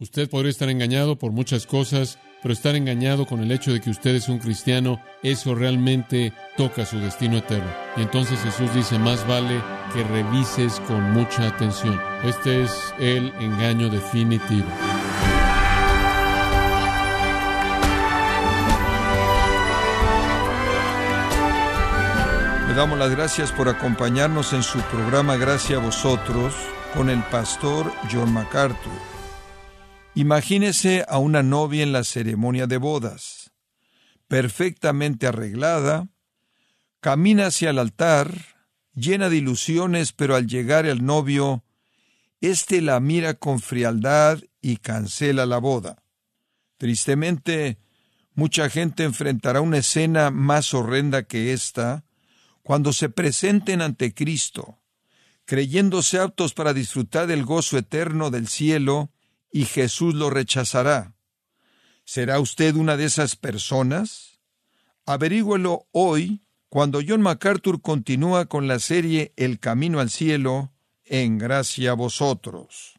Usted podría estar engañado por muchas cosas, pero estar engañado con el hecho de que usted es un cristiano, eso realmente toca su destino eterno. Y entonces Jesús dice, más vale que revises con mucha atención. Este es el engaño definitivo. Le damos las gracias por acompañarnos en su programa Gracias a vosotros con el pastor John MacArthur. Imagínese a una novia en la ceremonia de bodas, perfectamente arreglada, camina hacia el altar, llena de ilusiones, pero al llegar el novio, éste la mira con frialdad y cancela la boda. Tristemente, mucha gente enfrentará una escena más horrenda que esta cuando se presenten ante Cristo, creyéndose aptos para disfrutar del gozo eterno del cielo, y Jesús lo rechazará. ¿Será usted una de esas personas? Averígüelo hoy cuando John MacArthur continúa con la serie El Camino al Cielo, en gracia a vosotros.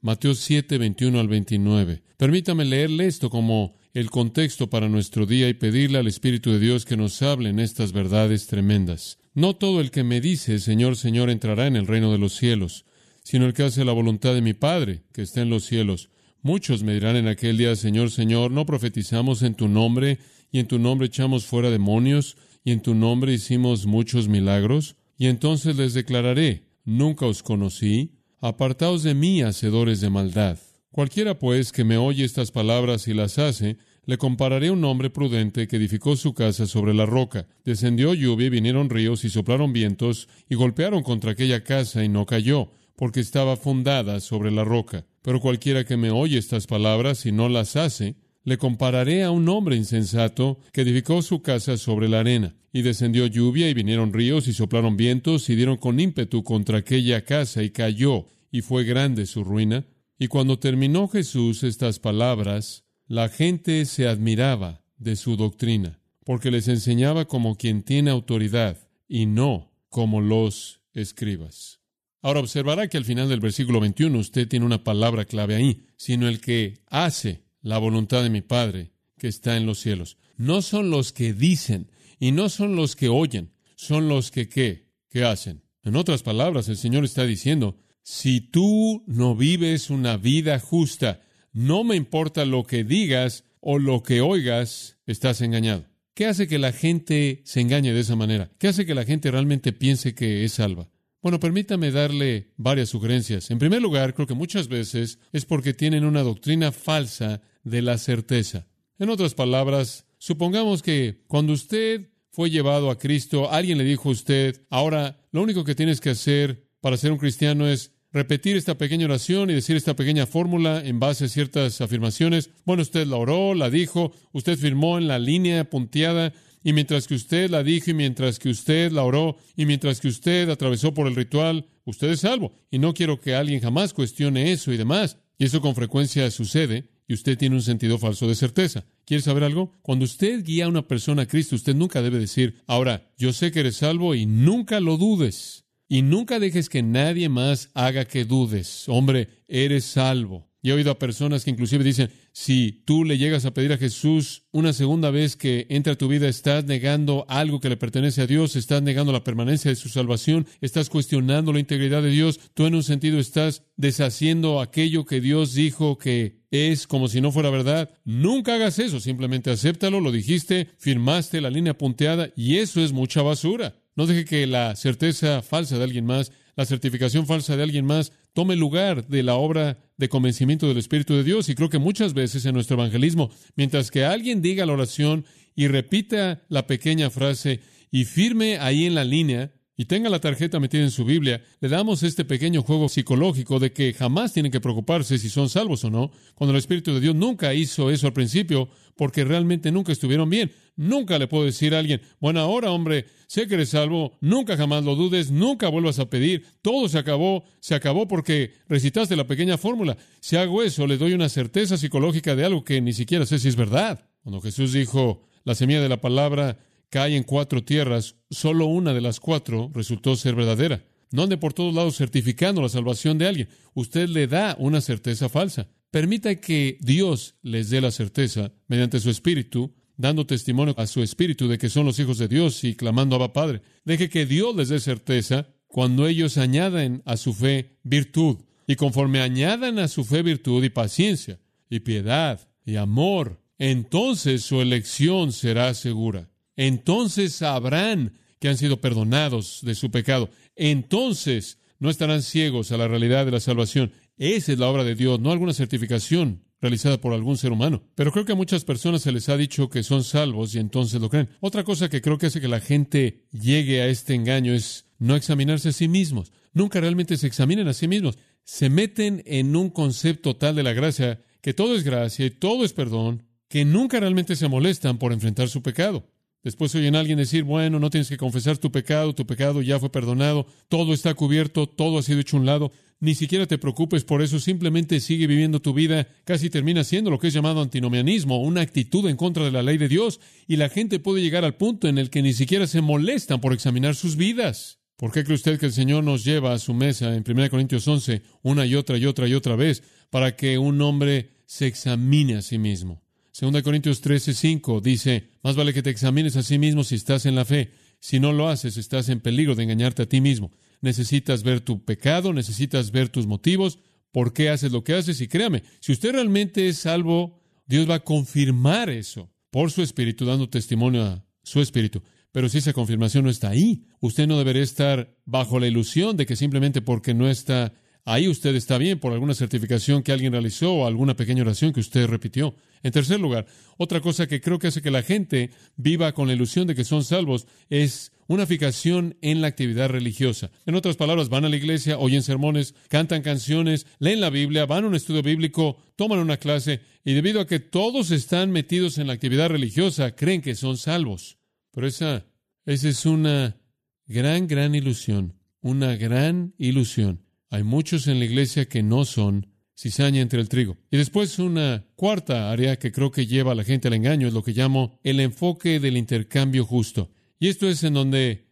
Mateo 7, 21 al 29. Permítame leerle esto como el contexto para nuestro día y pedirle al Espíritu de Dios que nos hable en estas verdades tremendas. No todo el que me dice Señor, Señor entrará en el reino de los cielos, sino el que hace la voluntad de mi Padre, que está en los cielos. Muchos me dirán en aquel día, Señor, Señor, ¿no profetizamos en tu nombre, y en tu nombre echamos fuera demonios, y en tu nombre hicimos muchos milagros? Y entonces les declararé, nunca os conocí, apartaos de mí, hacedores de maldad. Cualquiera, pues, que me oye estas palabras y las hace, le compararé a un hombre prudente que edificó su casa sobre la roca. Descendió lluvia y vinieron ríos y soplaron vientos y golpearon contra aquella casa y no cayó porque estaba fundada sobre la roca. Pero cualquiera que me oye estas palabras y no las hace, le compararé a un hombre insensato que edificó su casa sobre la arena. Y descendió lluvia y vinieron ríos y soplaron vientos y dieron con ímpetu contra aquella casa y cayó y fue grande su ruina. Y cuando terminó Jesús estas palabras, la gente se admiraba de su doctrina, porque les enseñaba como quien tiene autoridad y no como los escribas. Ahora observará que al final del versículo 21 usted tiene una palabra clave ahí, sino el que hace la voluntad de mi Padre que está en los cielos. No son los que dicen y no son los que oyen, son los que qué, que hacen. En otras palabras, el Señor está diciendo, si tú no vives una vida justa, no me importa lo que digas o lo que oigas, estás engañado. ¿Qué hace que la gente se engañe de esa manera? ¿Qué hace que la gente realmente piense que es salva? Bueno, permítame darle varias sugerencias. En primer lugar, creo que muchas veces es porque tienen una doctrina falsa de la certeza. En otras palabras, supongamos que cuando usted fue llevado a Cristo, alguien le dijo a usted, ahora lo único que tienes que hacer para ser un cristiano es repetir esta pequeña oración y decir esta pequeña fórmula en base a ciertas afirmaciones. Bueno, usted la oró, la dijo, usted firmó en la línea punteada y mientras que usted la dijo y mientras que usted la oró y mientras que usted atravesó por el ritual, usted es salvo. Y no quiero que alguien jamás cuestione eso y demás. Y eso con frecuencia sucede y usted tiene un sentido falso de certeza. ¿Quiere saber algo? Cuando usted guía a una persona a Cristo, usted nunca debe decir, ahora, yo sé que eres salvo y nunca lo dudes. Y nunca dejes que nadie más haga que dudes. Hombre, eres salvo. He oído a personas que inclusive dicen, si tú le llegas a pedir a Jesús una segunda vez que entra a tu vida, estás negando algo que le pertenece a Dios, estás negando la permanencia de su salvación, estás cuestionando la integridad de Dios, tú en un sentido estás deshaciendo aquello que Dios dijo que es como si no fuera verdad. Nunca hagas eso, simplemente acéptalo, lo dijiste, firmaste la línea punteada y eso es mucha basura. No deje que la certeza falsa de alguien más la certificación falsa de alguien más tome lugar de la obra de convencimiento del Espíritu de Dios. Y creo que muchas veces en nuestro evangelismo, mientras que alguien diga la oración y repita la pequeña frase y firme ahí en la línea, y tenga la tarjeta metida en su Biblia, le damos este pequeño juego psicológico de que jamás tienen que preocuparse si son salvos o no, cuando el Espíritu de Dios nunca hizo eso al principio, porque realmente nunca estuvieron bien. Nunca le puedo decir a alguien, bueno, ahora hombre, sé que eres salvo, nunca jamás lo dudes, nunca vuelvas a pedir, todo se acabó, se acabó porque recitaste la pequeña fórmula. Si hago eso, le doy una certeza psicológica de algo que ni siquiera sé si es verdad. Cuando Jesús dijo, la semilla de la palabra cae en cuatro tierras, solo una de las cuatro resultó ser verdadera. No ande por todos lados certificando la salvación de alguien. Usted le da una certeza falsa. permita que Dios les dé la certeza mediante su espíritu, dando testimonio a su espíritu de que son los hijos de Dios y clamando a Padre. Deje que Dios les dé certeza cuando ellos añaden a su fe virtud. Y conforme añadan a su fe virtud y paciencia y piedad y amor, entonces su elección será segura. Entonces sabrán que han sido perdonados de su pecado. Entonces no estarán ciegos a la realidad de la salvación. Esa es la obra de Dios, no alguna certificación realizada por algún ser humano. Pero creo que a muchas personas se les ha dicho que son salvos y entonces lo creen. Otra cosa que creo que hace que la gente llegue a este engaño es no examinarse a sí mismos. Nunca realmente se examinan a sí mismos. Se meten en un concepto tal de la gracia que todo es gracia y todo es perdón, que nunca realmente se molestan por enfrentar su pecado. Después oyen a alguien decir, bueno, no tienes que confesar tu pecado, tu pecado ya fue perdonado, todo está cubierto, todo ha sido hecho un lado, ni siquiera te preocupes por eso, simplemente sigue viviendo tu vida, casi termina siendo lo que es llamado antinomianismo, una actitud en contra de la ley de Dios, y la gente puede llegar al punto en el que ni siquiera se molestan por examinar sus vidas. ¿Por qué cree usted que el Señor nos lleva a su mesa en 1 Corintios 11 una y otra y otra y otra vez para que un hombre se examine a sí mismo? 2 Corintios 13, 5 dice, más vale que te examines a sí mismo si estás en la fe. Si no lo haces, estás en peligro de engañarte a ti mismo. Necesitas ver tu pecado, necesitas ver tus motivos, por qué haces lo que haces. Y créame, si usted realmente es salvo, Dios va a confirmar eso por su espíritu, dando testimonio a su espíritu. Pero si esa confirmación no está ahí, usted no debería estar bajo la ilusión de que simplemente porque no está Ahí usted está bien por alguna certificación que alguien realizó o alguna pequeña oración que usted repitió. En tercer lugar, otra cosa que creo que hace que la gente viva con la ilusión de que son salvos es una fijación en la actividad religiosa. En otras palabras, van a la iglesia, oyen sermones, cantan canciones, leen la Biblia, van a un estudio bíblico, toman una clase y debido a que todos están metidos en la actividad religiosa, creen que son salvos. Pero esa, esa es una gran, gran ilusión, una gran ilusión. Hay muchos en la iglesia que no son cizaña entre el trigo. Y después una cuarta área que creo que lleva a la gente al engaño es lo que llamo el enfoque del intercambio justo. Y esto es en donde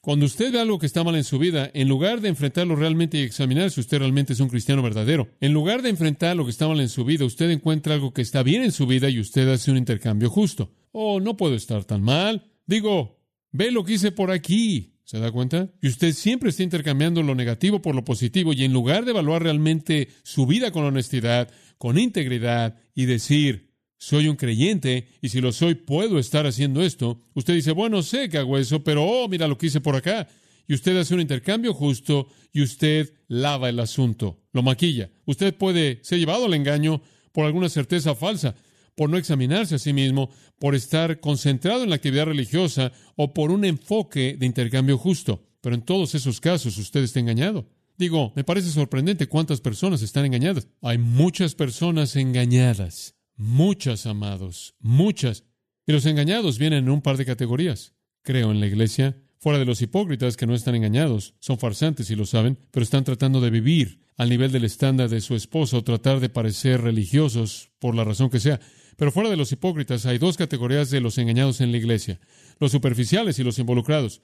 cuando usted ve algo que está mal en su vida, en lugar de enfrentarlo realmente y examinar si usted realmente es un cristiano verdadero, en lugar de enfrentar lo que está mal en su vida, usted encuentra algo que está bien en su vida y usted hace un intercambio justo. Oh, no puedo estar tan mal. Digo, ve lo que hice por aquí. ¿Se da cuenta? Y usted siempre está intercambiando lo negativo por lo positivo y en lugar de evaluar realmente su vida con honestidad, con integridad y decir, soy un creyente y si lo soy puedo estar haciendo esto, usted dice, bueno, sé que hago eso, pero oh, mira lo que hice por acá. Y usted hace un intercambio justo y usted lava el asunto, lo maquilla. Usted puede ser llevado al engaño por alguna certeza falsa, por no examinarse a sí mismo, por estar concentrado en la actividad religiosa o por un enfoque de intercambio justo. Pero en todos esos casos usted está engañado. Digo, me parece sorprendente cuántas personas están engañadas. Hay muchas personas engañadas, muchas amados, muchas. Y los engañados vienen en un par de categorías. Creo en la iglesia, fuera de los hipócritas que no están engañados, son farsantes y lo saben, pero están tratando de vivir al nivel del estándar de su esposo o tratar de parecer religiosos por la razón que sea. Pero fuera de los hipócritas hay dos categorías de los engañados en la iglesia, los superficiales y los involucrados.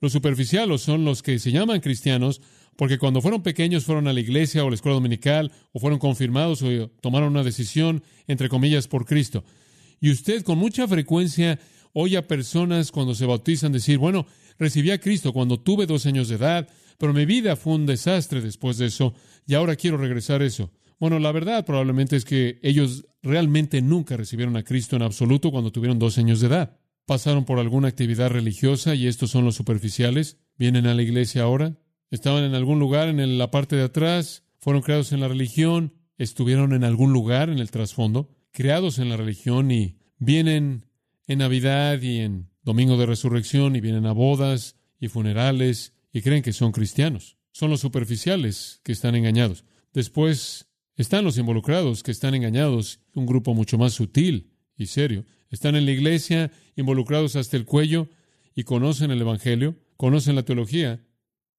Los superficiales son los que se llaman cristianos porque cuando fueron pequeños fueron a la iglesia o a la escuela dominical o fueron confirmados o tomaron una decisión, entre comillas, por Cristo. Y usted con mucha frecuencia oye a personas cuando se bautizan decir, bueno, recibí a Cristo cuando tuve dos años de edad, pero mi vida fue un desastre después de eso y ahora quiero regresar a eso. Bueno, la verdad probablemente es que ellos realmente nunca recibieron a Cristo en absoluto cuando tuvieron dos años de edad. Pasaron por alguna actividad religiosa y estos son los superficiales. Vienen a la iglesia ahora. Estaban en algún lugar en la parte de atrás. Fueron creados en la religión. Estuvieron en algún lugar en el trasfondo. Creados en la religión y vienen en Navidad y en Domingo de Resurrección y vienen a bodas y funerales y creen que son cristianos. Son los superficiales que están engañados. Después están los involucrados que están engañados, un grupo mucho más sutil y serio. Están en la iglesia, involucrados hasta el cuello, y conocen el Evangelio, conocen la teología,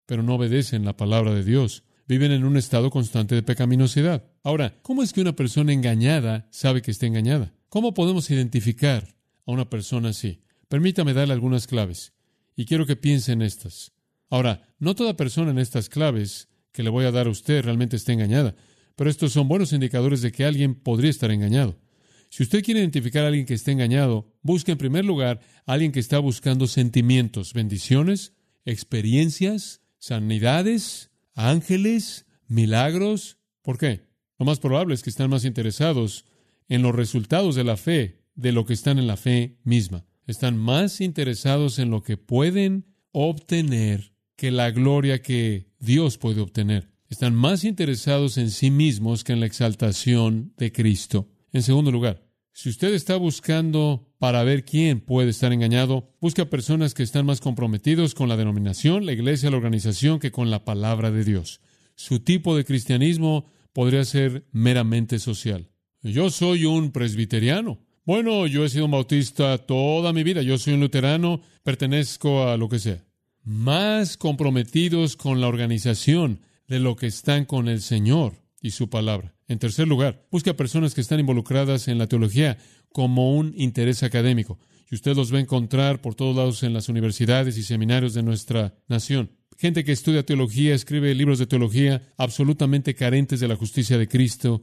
pero no obedecen la palabra de Dios. Viven en un estado constante de pecaminosidad. Ahora, ¿cómo es que una persona engañada sabe que está engañada? ¿Cómo podemos identificar a una persona así? Permítame darle algunas claves, y quiero que piense en estas. Ahora, no toda persona en estas claves que le voy a dar a usted realmente está engañada. Pero estos son buenos indicadores de que alguien podría estar engañado. Si usted quiere identificar a alguien que esté engañado, busque en primer lugar a alguien que está buscando sentimientos, bendiciones, experiencias, sanidades, ángeles, milagros. ¿Por qué? Lo más probable es que están más interesados en los resultados de la fe de lo que están en la fe misma. Están más interesados en lo que pueden obtener que la gloria que Dios puede obtener. Están más interesados en sí mismos que en la exaltación de Cristo. En segundo lugar, si usted está buscando para ver quién puede estar engañado, busca personas que están más comprometidos con la denominación, la iglesia, la organización que con la palabra de Dios. Su tipo de cristianismo podría ser meramente social. Yo soy un presbiteriano. Bueno, yo he sido un bautista toda mi vida. Yo soy un luterano, pertenezco a lo que sea. Más comprometidos con la organización de lo que están con el Señor y su palabra. En tercer lugar, busca personas que están involucradas en la teología como un interés académico. Y usted los va a encontrar por todos lados en las universidades y seminarios de nuestra nación. Gente que estudia teología, escribe libros de teología absolutamente carentes de la justicia de Cristo.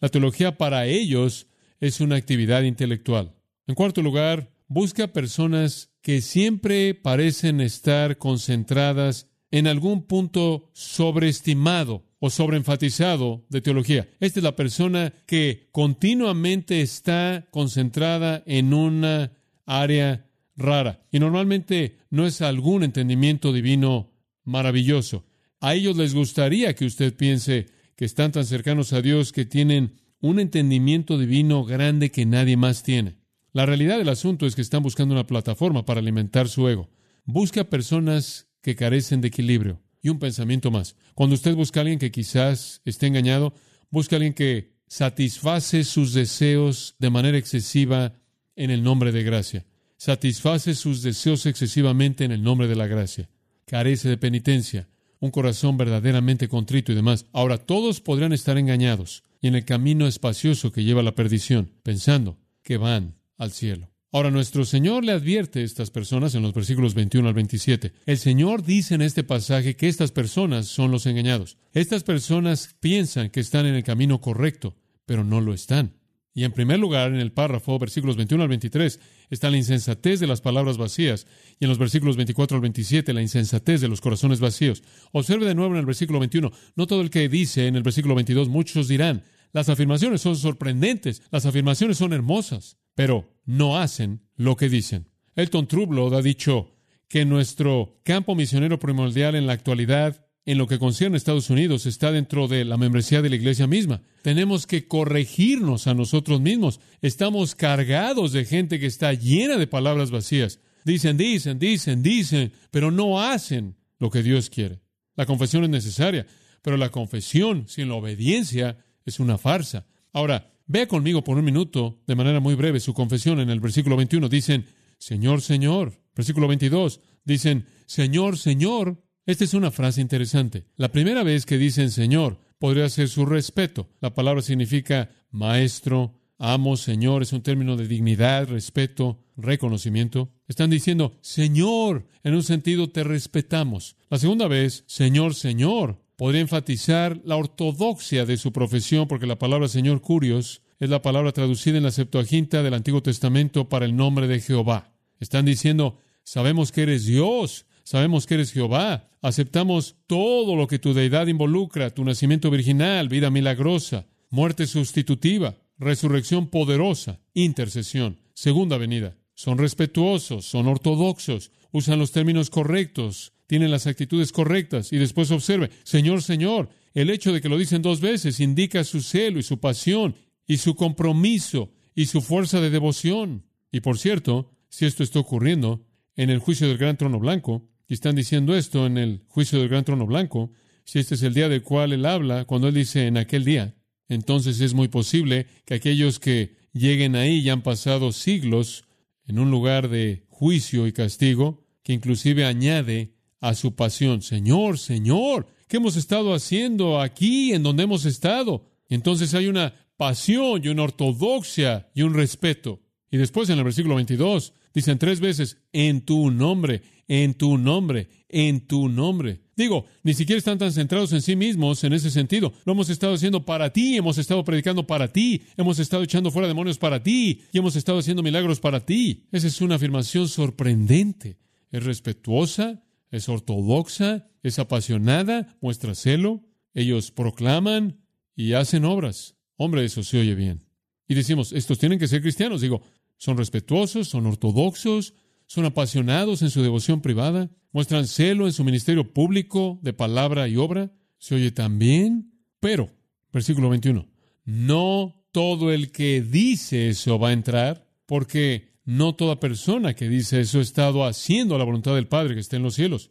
La teología para ellos es una actividad intelectual. En cuarto lugar, busca personas que siempre parecen estar concentradas en algún punto sobreestimado o sobreenfatizado de teología. Esta es la persona que continuamente está concentrada en una área rara. Y normalmente no es algún entendimiento divino maravilloso. A ellos les gustaría que usted piense que están tan cercanos a Dios que tienen un entendimiento divino grande que nadie más tiene. La realidad del asunto es que están buscando una plataforma para alimentar su ego. Busca personas que carecen de equilibrio. Y un pensamiento más. Cuando usted busca a alguien que quizás esté engañado, busca a alguien que satisface sus deseos de manera excesiva en el nombre de gracia. Satisface sus deseos excesivamente en el nombre de la gracia. Carece de penitencia, un corazón verdaderamente contrito y demás. Ahora, todos podrían estar engañados y en el camino espacioso que lleva a la perdición, pensando que van al cielo. Ahora, nuestro Señor le advierte a estas personas en los versículos 21 al 27. El Señor dice en este pasaje que estas personas son los engañados. Estas personas piensan que están en el camino correcto, pero no lo están. Y en primer lugar, en el párrafo, versículos 21 al 23, está la insensatez de las palabras vacías. Y en los versículos 24 al 27, la insensatez de los corazones vacíos. Observe de nuevo en el versículo 21, no todo el que dice en el versículo 22, muchos dirán, las afirmaciones son sorprendentes, las afirmaciones son hermosas pero no hacen lo que dicen. Elton Trublod ha dicho que nuestro campo misionero primordial en la actualidad, en lo que concierne a Estados Unidos, está dentro de la membresía de la iglesia misma. Tenemos que corregirnos a nosotros mismos. Estamos cargados de gente que está llena de palabras vacías. Dicen, dicen, dicen, dicen, pero no hacen lo que Dios quiere. La confesión es necesaria, pero la confesión sin la obediencia es una farsa. Ahora, Vea conmigo por un minuto, de manera muy breve, su confesión en el versículo 21. Dicen, Señor, Señor. Versículo 22. Dicen, Señor, Señor. Esta es una frase interesante. La primera vez que dicen Señor podría ser su respeto. La palabra significa maestro, amo, Señor. Es un término de dignidad, respeto, reconocimiento. Están diciendo, Señor, en un sentido te respetamos. La segunda vez, Señor, Señor, podría enfatizar la ortodoxia de su profesión, porque la palabra Señor Curios es la palabra traducida en la Septuaginta del Antiguo Testamento para el nombre de Jehová. Están diciendo, sabemos que eres Dios, sabemos que eres Jehová, aceptamos todo lo que tu deidad involucra, tu nacimiento virginal, vida milagrosa, muerte sustitutiva, resurrección poderosa, intercesión, segunda venida. Son respetuosos, son ortodoxos, usan los términos correctos, tienen las actitudes correctas. Y después observe, Señor, Señor, el hecho de que lo dicen dos veces indica su celo y su pasión y su compromiso y su fuerza de devoción. Y por cierto, si esto está ocurriendo en el juicio del gran trono blanco, y están diciendo esto en el juicio del gran trono blanco, si este es el día del cual él habla, cuando él dice en aquel día, entonces es muy posible que aquellos que lleguen ahí ya han pasado siglos en un lugar de juicio y castigo, que inclusive añade a su pasión. Señor, Señor, ¿qué hemos estado haciendo aquí en donde hemos estado? entonces hay una pasión y una ortodoxia y un respeto. Y después en el versículo 22 dicen tres veces, en tu nombre, en tu nombre, en tu nombre. Digo, ni siquiera están tan centrados en sí mismos en ese sentido. Lo hemos estado haciendo para ti, hemos estado predicando para ti, hemos estado echando fuera demonios para ti y hemos estado haciendo milagros para ti. Esa es una afirmación sorprendente. Es respetuosa, es ortodoxa, es apasionada, muestra celo. Ellos proclaman y hacen obras. Hombre, eso se oye bien. Y decimos, estos tienen que ser cristianos. Digo, son respetuosos, son ortodoxos, son apasionados en su devoción privada, muestran celo en su ministerio público de palabra y obra. Se oye también, pero, versículo 21, no todo el que dice eso va a entrar, porque no toda persona que dice eso ha estado haciendo la voluntad del Padre que está en los cielos.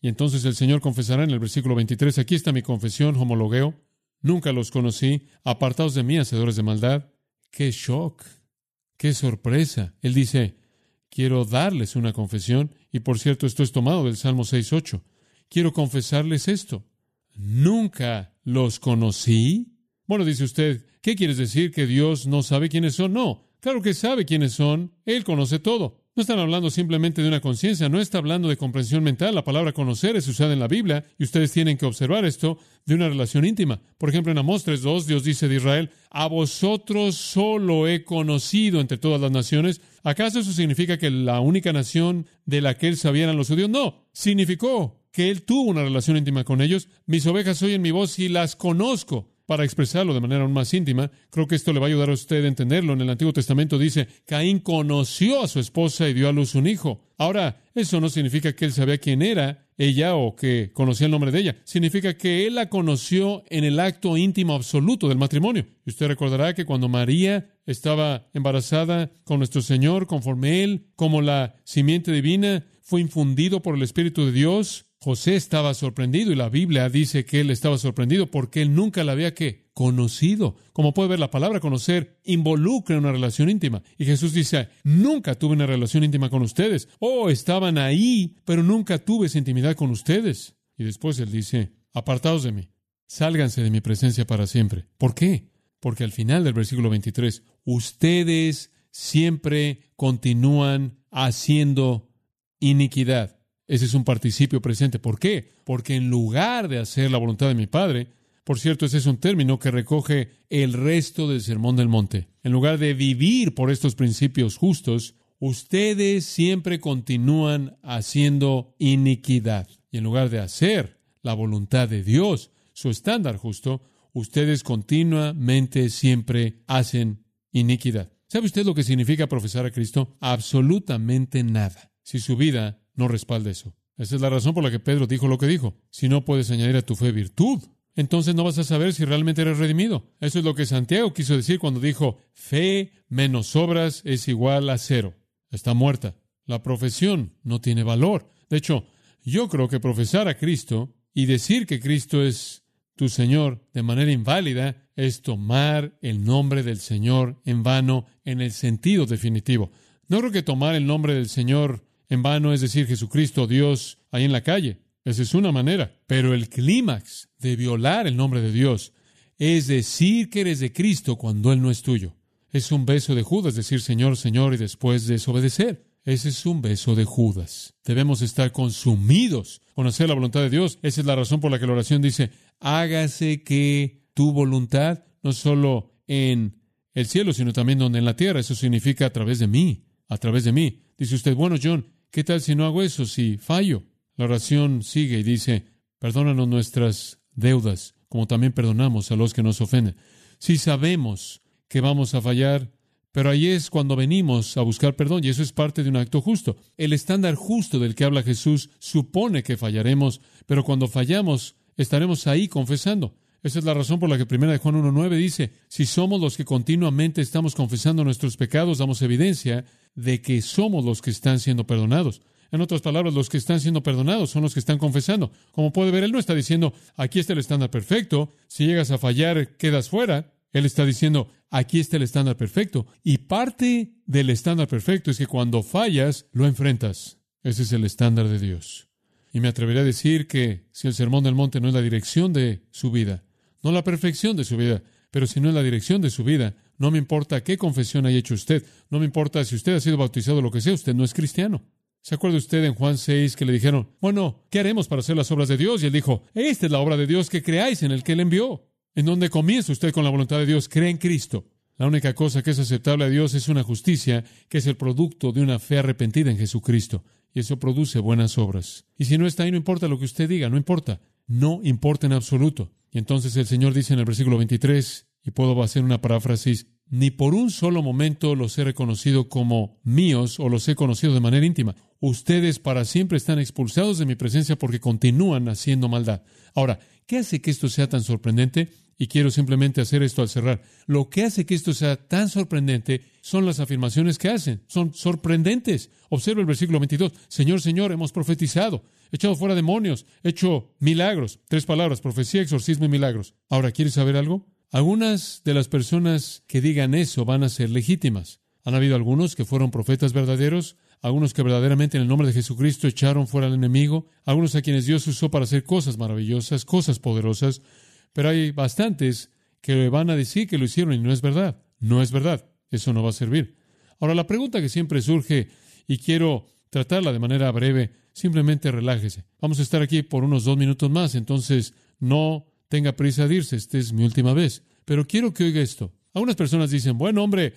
Y entonces el Señor confesará en el versículo 23, aquí está mi confesión, homologueo, nunca los conocí, apartados de mí, hacedores de maldad. ¡Qué shock! ¡Qué sorpresa! Él dice, quiero darles una confesión, y por cierto, esto es tomado del Salmo 6.8. Quiero confesarles esto. Nunca los conocí. Bueno, dice usted, ¿qué quieres decir? ¿Que Dios no sabe quiénes son? No, claro que sabe quiénes son. Él conoce todo. No están hablando simplemente de una conciencia, no está hablando de comprensión mental. La palabra conocer es usada en la Biblia y ustedes tienen que observar esto de una relación íntima. Por ejemplo, en Amós 3.2, Dios dice de Israel, a vosotros solo he conocido entre todas las naciones. ¿Acaso eso significa que la única nación de la que él sabía eran los judíos? No, significó que él tuvo una relación íntima con ellos. Mis ovejas oyen mi voz y las conozco para expresarlo de manera aún más íntima, creo que esto le va a ayudar a usted a entenderlo. En el Antiguo Testamento dice, Caín conoció a su esposa y dio a luz un hijo. Ahora, eso no significa que él sabía quién era ella o que conocía el nombre de ella. Significa que él la conoció en el acto íntimo absoluto del matrimonio. Y usted recordará que cuando María estaba embarazada con nuestro Señor, conforme él, como la simiente divina, fue infundido por el Espíritu de Dios, José estaba sorprendido y la Biblia dice que él estaba sorprendido porque él nunca la había conocido. Como puede ver, la palabra conocer involucra una relación íntima. Y Jesús dice, nunca tuve una relación íntima con ustedes. Oh, estaban ahí, pero nunca tuve esa intimidad con ustedes. Y después él dice, apartados de mí, sálganse de mi presencia para siempre. ¿Por qué? Porque al final del versículo 23, ustedes siempre continúan haciendo iniquidad. Ese es un participio presente. ¿Por qué? Porque en lugar de hacer la voluntad de mi Padre, por cierto, ese es un término que recoge el resto del Sermón del Monte. En lugar de vivir por estos principios justos, ustedes siempre continúan haciendo iniquidad. Y en lugar de hacer la voluntad de Dios, su estándar justo, ustedes continuamente siempre hacen iniquidad. ¿Sabe usted lo que significa profesar a Cristo? Absolutamente nada. Si su vida no respalda eso. Esa es la razón por la que Pedro dijo lo que dijo. Si no puedes añadir a tu fe virtud, entonces no vas a saber si realmente eres redimido. Eso es lo que Santiago quiso decir cuando dijo, fe menos obras es igual a cero. Está muerta. La profesión no tiene valor. De hecho, yo creo que profesar a Cristo y decir que Cristo es tu Señor de manera inválida es tomar el nombre del Señor en vano en el sentido definitivo. No creo que tomar el nombre del Señor en vano es decir Jesucristo, Dios, ahí en la calle. Esa es una manera. Pero el clímax de violar el nombre de Dios es decir que eres de Cristo cuando Él no es tuyo. Es un beso de Judas decir Señor, Señor y después desobedecer. Ese es un beso de Judas. Debemos estar consumidos con hacer la voluntad de Dios. Esa es la razón por la que la oración dice, hágase que tu voluntad, no solo en el cielo, sino también donde en la tierra. Eso significa a través de mí, a través de mí. Dice usted, bueno, John, ¿Qué tal si no hago eso, si fallo? La oración sigue y dice, perdónanos nuestras deudas, como también perdonamos a los que nos ofenden. Si sabemos que vamos a fallar, pero ahí es cuando venimos a buscar perdón y eso es parte de un acto justo. El estándar justo del que habla Jesús supone que fallaremos, pero cuando fallamos estaremos ahí confesando. Esa es la razón por la que 1 de Juan 1.9 dice, si somos los que continuamente estamos confesando nuestros pecados, damos evidencia de que somos los que están siendo perdonados. En otras palabras, los que están siendo perdonados son los que están confesando. Como puede ver, Él no está diciendo, aquí está el estándar perfecto, si llegas a fallar, quedas fuera. Él está diciendo, aquí está el estándar perfecto. Y parte del estándar perfecto es que cuando fallas, lo enfrentas. Ese es el estándar de Dios. Y me atreveré a decir que si el Sermón del Monte no es la dirección de su vida, no la perfección de su vida, pero si no es la dirección de su vida, no me importa qué confesión haya hecho usted. No me importa si usted ha sido bautizado o lo que sea. Usted no es cristiano. ¿Se acuerda usted en Juan 6 que le dijeron, bueno, ¿qué haremos para hacer las obras de Dios? Y él dijo, esta es la obra de Dios que creáis en el que él envió. En donde comienza usted con la voluntad de Dios, cree en Cristo. La única cosa que es aceptable a Dios es una justicia que es el producto de una fe arrepentida en Jesucristo. Y eso produce buenas obras. Y si no está ahí, no importa lo que usted diga, no importa. No importa en absoluto. Entonces el Señor dice en el versículo 23, y puedo hacer una paráfrasis, ni por un solo momento los he reconocido como míos o los he conocido de manera íntima. Ustedes para siempre están expulsados de mi presencia porque continúan haciendo maldad. Ahora, ¿qué hace que esto sea tan sorprendente? Y quiero simplemente hacer esto al cerrar. Lo que hace que esto sea tan sorprendente son las afirmaciones que hacen. Son sorprendentes. Observa el versículo 22. Señor, Señor, hemos profetizado, echado fuera demonios, hecho milagros. Tres palabras, profecía, exorcismo y milagros. Ahora, ¿quieres saber algo? Algunas de las personas que digan eso van a ser legítimas. Han habido algunos que fueron profetas verdaderos, algunos que verdaderamente en el nombre de Jesucristo echaron fuera al enemigo, algunos a quienes Dios usó para hacer cosas maravillosas, cosas poderosas, pero hay bastantes que van a decir que lo hicieron y no es verdad. No es verdad. Eso no va a servir. Ahora, la pregunta que siempre surge, y quiero tratarla de manera breve, simplemente relájese. Vamos a estar aquí por unos dos minutos más, entonces no tenga prisa de irse, esta es mi última vez. Pero quiero que oiga esto. Algunas personas dicen, bueno, hombre,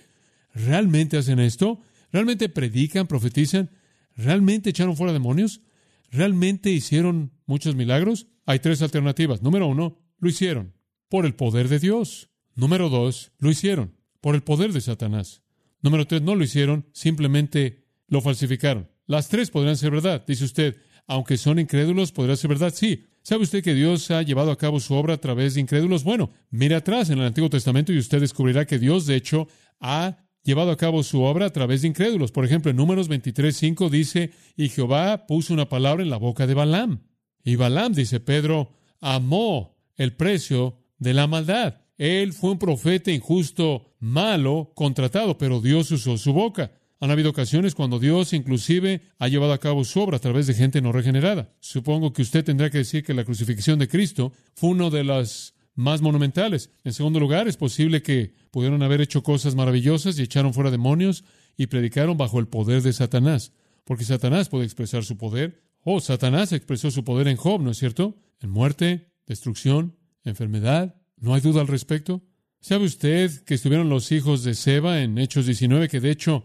¿realmente hacen esto? ¿Realmente predican, profetizan? ¿Realmente echaron fuera demonios? ¿Realmente hicieron muchos milagros? Hay tres alternativas. Número uno, lo hicieron por el poder de Dios. Número dos, lo hicieron por el poder de Satanás. Número tres, no lo hicieron, simplemente lo falsificaron. Las tres podrían ser verdad. Dice usted, aunque son incrédulos, podría ser verdad. Sí, ¿Sabe usted que Dios ha llevado a cabo su obra a través de incrédulos? Bueno, mire atrás en el Antiguo Testamento y usted descubrirá que Dios, de hecho, ha llevado a cabo su obra a través de incrédulos. Por ejemplo, en Números 23.5 dice, y Jehová puso una palabra en la boca de Balaam. Y Balaam, dice Pedro, amó el precio de la maldad. Él fue un profeta injusto, malo, contratado, pero Dios usó su boca. Han habido ocasiones cuando Dios inclusive ha llevado a cabo su obra a través de gente no regenerada. Supongo que usted tendrá que decir que la crucifixión de Cristo fue una de las más monumentales. En segundo lugar, es posible que pudieron haber hecho cosas maravillosas y echaron fuera demonios y predicaron bajo el poder de Satanás. Porque Satanás puede expresar su poder. Oh, Satanás expresó su poder en Job, ¿no es cierto? En muerte, destrucción, enfermedad. No hay duda al respecto. ¿Sabe usted que estuvieron los hijos de Seba en Hechos 19, que de hecho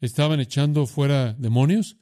estaban echando fuera demonios.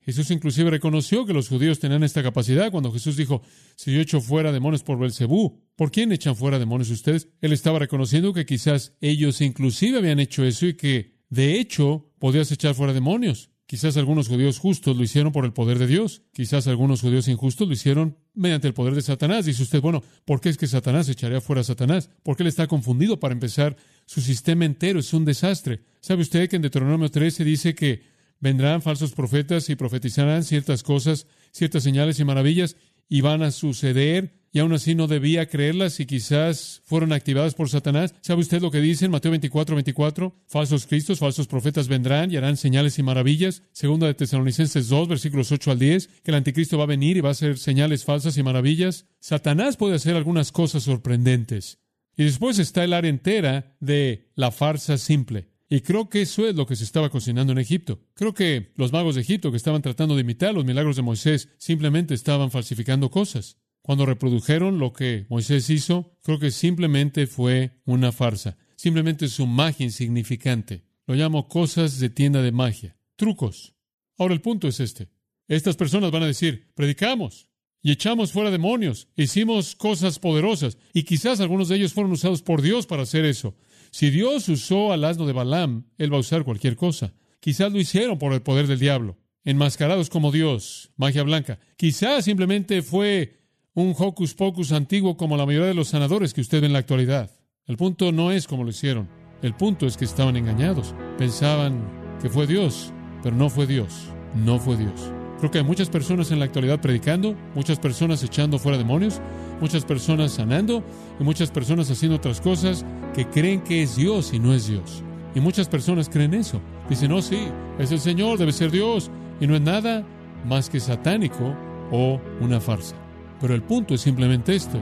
Jesús inclusive reconoció que los judíos tenían esta capacidad cuando Jesús dijo, si yo echo fuera demonios por Belcebú, ¿por quién echan fuera demonios ustedes? Él estaba reconociendo que quizás ellos inclusive habían hecho eso y que, de hecho, podías echar fuera demonios. Quizás algunos judíos justos lo hicieron por el poder de Dios. Quizás algunos judíos injustos lo hicieron mediante el poder de Satanás. Dice usted, bueno, ¿por qué es que Satanás echaría fuera a Satanás? Porque él está confundido para empezar. Su sistema entero es un desastre. ¿Sabe usted que en Deuteronomio 13 dice que vendrán falsos profetas y profetizarán ciertas cosas, ciertas señales y maravillas y van a suceder y aún así no debía creerlas y quizás fueron activadas por Satanás. ¿Sabe usted lo que dice en Mateo 24, 24? Falsos cristos, falsos profetas vendrán y harán señales y maravillas. Segunda de Tesalonicenses 2, versículos 8 al 10, que el anticristo va a venir y va a hacer señales falsas y maravillas. Satanás puede hacer algunas cosas sorprendentes. Y después está el área entera de la farsa simple. Y creo que eso es lo que se estaba cocinando en Egipto. Creo que los magos de Egipto que estaban tratando de imitar los milagros de Moisés simplemente estaban falsificando cosas. Cuando reprodujeron lo que Moisés hizo, creo que simplemente fue una farsa. Simplemente su magia insignificante. Lo llamo cosas de tienda de magia. Trucos. Ahora el punto es este. Estas personas van a decir, predicamos y echamos fuera demonios, hicimos cosas poderosas y quizás algunos de ellos fueron usados por Dios para hacer eso. Si Dios usó al asno de Balaam, Él va a usar cualquier cosa. Quizás lo hicieron por el poder del diablo, enmascarados como Dios, magia blanca. Quizás simplemente fue un hocus pocus antiguo como la mayoría de los sanadores que usted ve en la actualidad. El punto no es como lo hicieron. El punto es que estaban engañados. Pensaban que fue Dios, pero no fue Dios. No fue Dios. Creo que hay muchas personas en la actualidad predicando, muchas personas echando fuera demonios, muchas personas sanando y muchas personas haciendo otras cosas que creen que es Dios y no es Dios. Y muchas personas creen eso. Dicen, no, sí, es el Señor, debe ser Dios y no es nada más que satánico o una farsa. Pero el punto es simplemente esto.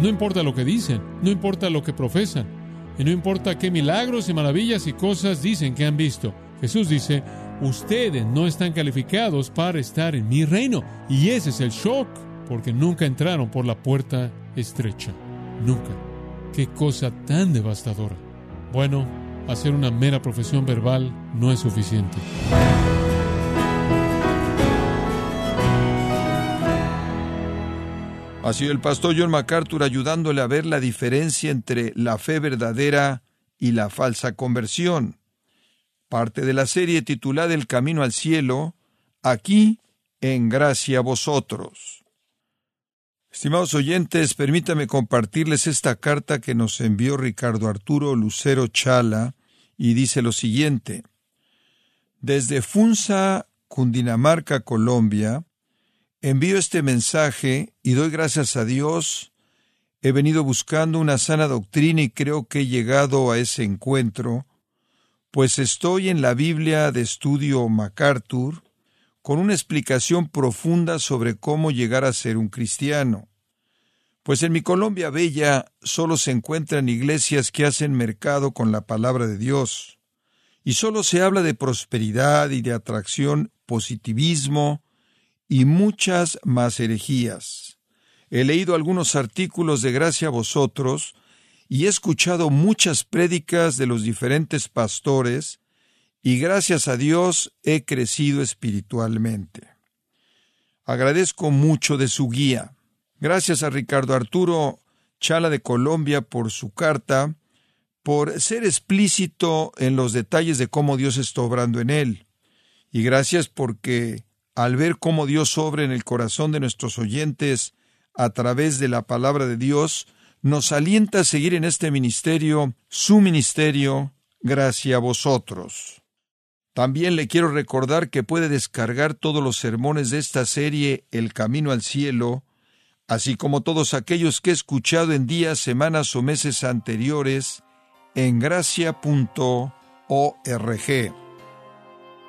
No importa lo que dicen, no importa lo que profesan, y no importa qué milagros y maravillas y cosas dicen que han visto. Jesús dice, ustedes no están calificados para estar en mi reino. Y ese es el shock, porque nunca entraron por la puerta estrecha. Nunca. Qué cosa tan devastadora. Bueno, hacer una mera profesión verbal no es suficiente. Ha sido el pastor John MacArthur ayudándole a ver la diferencia entre la fe verdadera y la falsa conversión. Parte de la serie titulada El Camino al Cielo, aquí en gracia a vosotros. Estimados oyentes, permítame compartirles esta carta que nos envió Ricardo Arturo Lucero Chala y dice lo siguiente. Desde Funza, Cundinamarca, Colombia, envío este mensaje y doy gracias a Dios. He venido buscando una sana doctrina y creo que he llegado a ese encuentro, pues estoy en la Biblia de estudio MacArthur con una explicación profunda sobre cómo llegar a ser un cristiano. Pues en mi Colombia Bella solo se encuentran iglesias que hacen mercado con la palabra de Dios, y solo se habla de prosperidad y de atracción, positivismo, y muchas más herejías. He leído algunos artículos de gracia a vosotros y he escuchado muchas prédicas de los diferentes pastores y gracias a Dios he crecido espiritualmente. Agradezco mucho de su guía. Gracias a Ricardo Arturo Chala de Colombia por su carta, por ser explícito en los detalles de cómo Dios está obrando en él. Y gracias porque al ver cómo Dios obra en el corazón de nuestros oyentes a través de la palabra de Dios, nos alienta a seguir en este ministerio, su ministerio, gracias a vosotros. También le quiero recordar que puede descargar todos los sermones de esta serie El Camino al Cielo, así como todos aquellos que he escuchado en días, semanas o meses anteriores en gracia.org.